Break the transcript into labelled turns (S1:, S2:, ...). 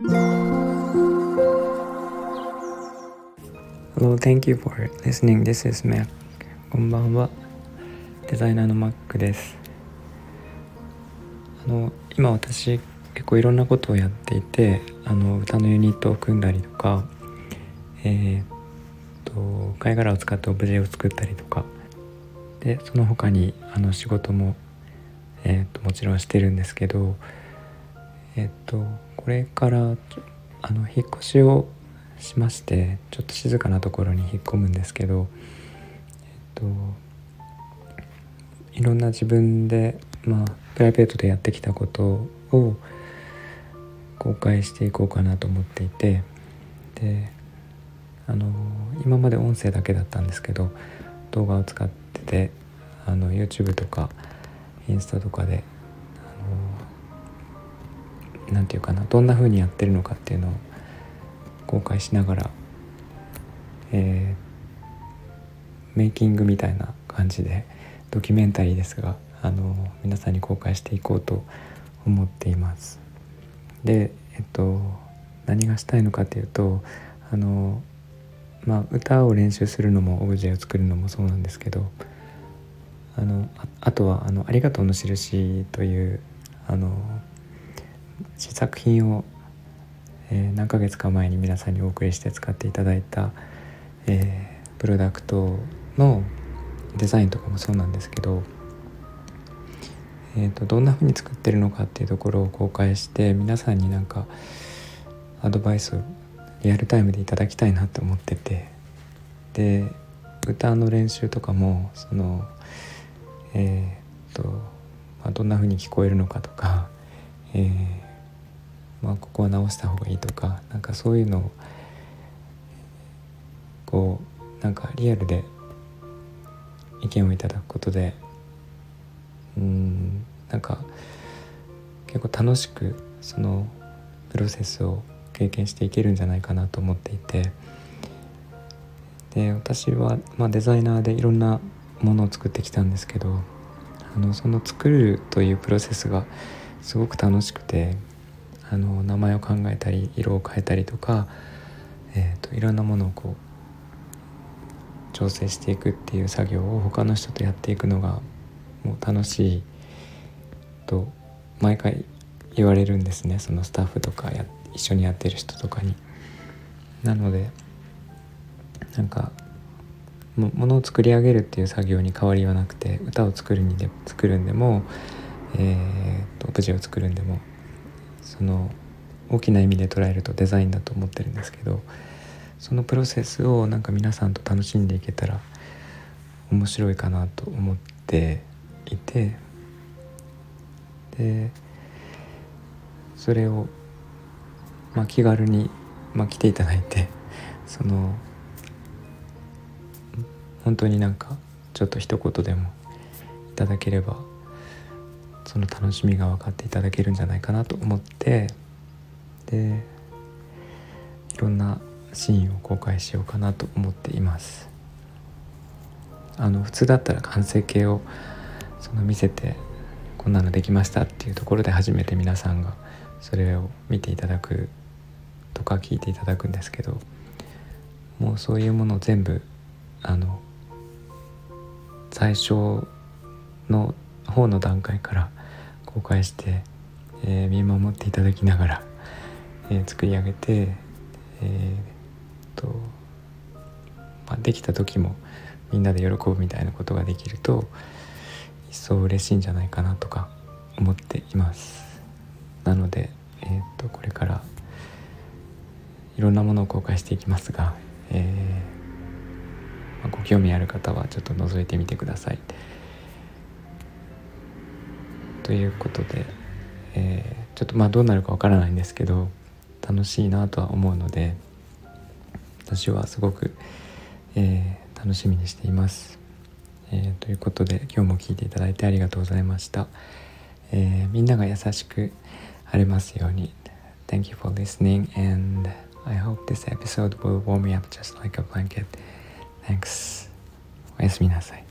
S1: Hello, thank you for listening. This is Mac. こんばんは。デザイナーの Mac です。あの今私結構いろんなことをやっていて、あの歌のユニットを組んだりとか、えー、っと貝殻を使ってオブジェを作ったりとか、でその他にあの仕事もえー、っともちろんしてるんですけど、え、っとこれからあの引っ越しをしましてちょっと静かなところに引っ込むんですけど、えっと、いろんな自分で、まあ、プライベートでやってきたことを公開していこうかなと思っていてであの今まで音声だけだったんですけど動画を使っててあの YouTube とかインスタとかで何て言うかなどんな風にやってるのかっていうのを公開しながら、えー、メイキングみたいな感じでドキュメンタリーですがあの皆さんに公開していこうと思っています。でえっと何がしたいのかっていうとあのまあ歌を練習するのもオブジェを作るのもそうなんですけどあのあとはあの「ありがとうの印」というあの試作品をえー、何ヶ月か前に皆さんにお送りして使っていただいた、えー、プロダクトのデザインとかもそうなんですけど、えーと、どんな風に作ってるのかっていうところを公開して皆さんになんかアドバイスをリアルタイムでいただきたいなって思っててで歌の練習とかもそのえっ、と、まあ、どんな風に聞こえるのかとか、えーまあ、ここは直した方がいいとかなんかそういうのをこうなんかリアルで意見をいただくことでうんなんか結構楽しくそのプロセスを経験していけるんじゃないかなと思っていてで私は、まあ、デザイナーでいろんなものを作ってきたんですけどあのその作るというプロセスがすごく楽しくてあの名前を考えたり色を変えたりとか、えーと、いろんなものをこう調整していくっていう作業を他の人とやっていくのがもう楽しいと毎回言われるんですねそのスタッフとかや一緒にやってる人とかに。なのでなんかものを作り上げるっていう作業に変わりはなくて歌を作るにで作るんでも、えーと、オブジェを作るんでもその大きな意味で捉えるとデザインだと思ってるんですけどそのプロセスをなんか皆さんと楽しんでいけたら面白いかなと思っていてでそれを、まあ、気軽に、まあ、来ていただいてその本当になんかちょっと一言でもいただければその楽しみが分かっていただけるんじゃないかなと思ってでいろんなシーンを公開しようかなと思っています。あの普通だったら完成形をその見せてこんなのできましたっていうところで初めて皆さんがそれを見ていただくとか聞いていただくんですけどもうそういうものを全部あの最初の方の段階から公開して、えー、見守っていただきながら、えー、作り上げて、えー、とまあ、できた時もみんなで喜ぶみたいなことができると一層嬉しいんじゃないかなとか思っていますなので、えーと、これからいろんなものを公開していきますが、えーまあ、ご興味ある方はちょっと覗いてみてください。ということで、えー、ちょっとまあどうなるかわからないんですけど楽しいなとは思うので私はすごく、えー、楽しみにしています、えー、ということで今日も聞いていただいてありがとうございました、えみんなが優しくありますように。Thank you for listening and I hope this episode will warm me up just like a blanket. Thanks. おやすみなさい。